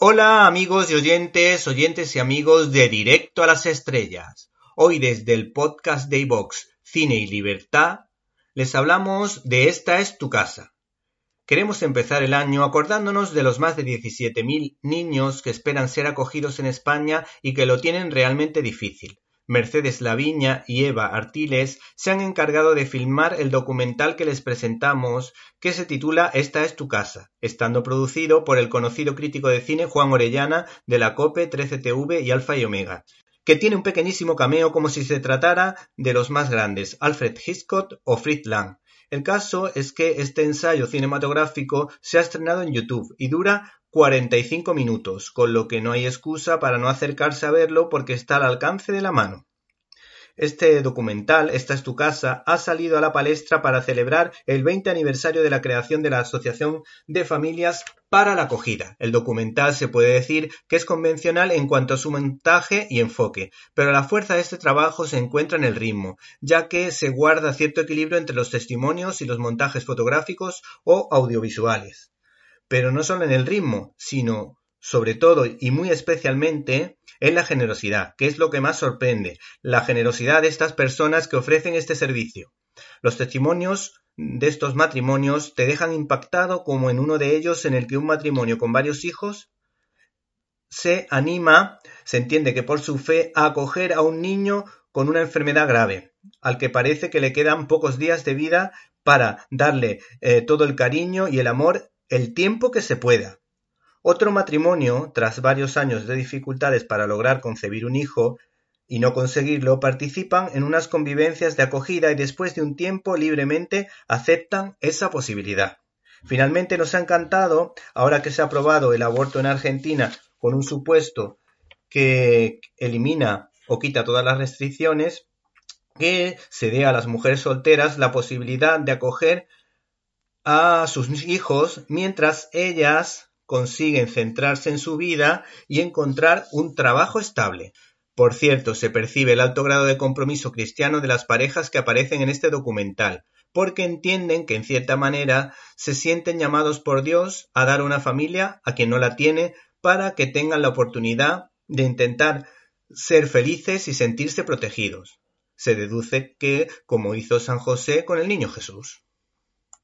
Hola amigos y oyentes, oyentes y amigos de Directo a las Estrellas. Hoy desde el podcast de iVox Cine y Libertad les hablamos de Esta es tu casa. Queremos empezar el año acordándonos de los más de 17.000 niños que esperan ser acogidos en España y que lo tienen realmente difícil. Mercedes Laviña y Eva Artiles se han encargado de filmar el documental que les presentamos, que se titula Esta es tu casa, estando producido por el conocido crítico de cine Juan Orellana de la COPE, 13TV y Alfa y Omega, que tiene un pequeñísimo cameo como si se tratara de los más grandes, Alfred Hitchcock o Fritz Lang. El caso es que este ensayo cinematográfico se ha estrenado en YouTube y dura 45 minutos, con lo que no hay excusa para no acercarse a verlo porque está al alcance de la mano. Este documental, Esta es tu casa, ha salido a la palestra para celebrar el 20 aniversario de la creación de la Asociación de Familias para la Acogida. El documental se puede decir que es convencional en cuanto a su montaje y enfoque, pero la fuerza de este trabajo se encuentra en el ritmo, ya que se guarda cierto equilibrio entre los testimonios y los montajes fotográficos o audiovisuales. Pero no solo en el ritmo, sino sobre todo y muy especialmente en la generosidad, que es lo que más sorprende, la generosidad de estas personas que ofrecen este servicio. Los testimonios de estos matrimonios te dejan impactado como en uno de ellos en el que un matrimonio con varios hijos se anima, se entiende que por su fe, a acoger a un niño con una enfermedad grave, al que parece que le quedan pocos días de vida para darle eh, todo el cariño y el amor el tiempo que se pueda. Otro matrimonio, tras varios años de dificultades para lograr concebir un hijo y no conseguirlo, participan en unas convivencias de acogida y después de un tiempo libremente aceptan esa posibilidad. Finalmente nos ha encantado, ahora que se ha aprobado el aborto en Argentina con un supuesto que elimina o quita todas las restricciones, que se dé a las mujeres solteras la posibilidad de acoger a sus hijos mientras ellas consiguen centrarse en su vida y encontrar un trabajo estable. Por cierto, se percibe el alto grado de compromiso cristiano de las parejas que aparecen en este documental, porque entienden que en cierta manera se sienten llamados por Dios a dar una familia a quien no la tiene para que tengan la oportunidad de intentar ser felices y sentirse protegidos. Se deduce que como hizo San José con el niño Jesús.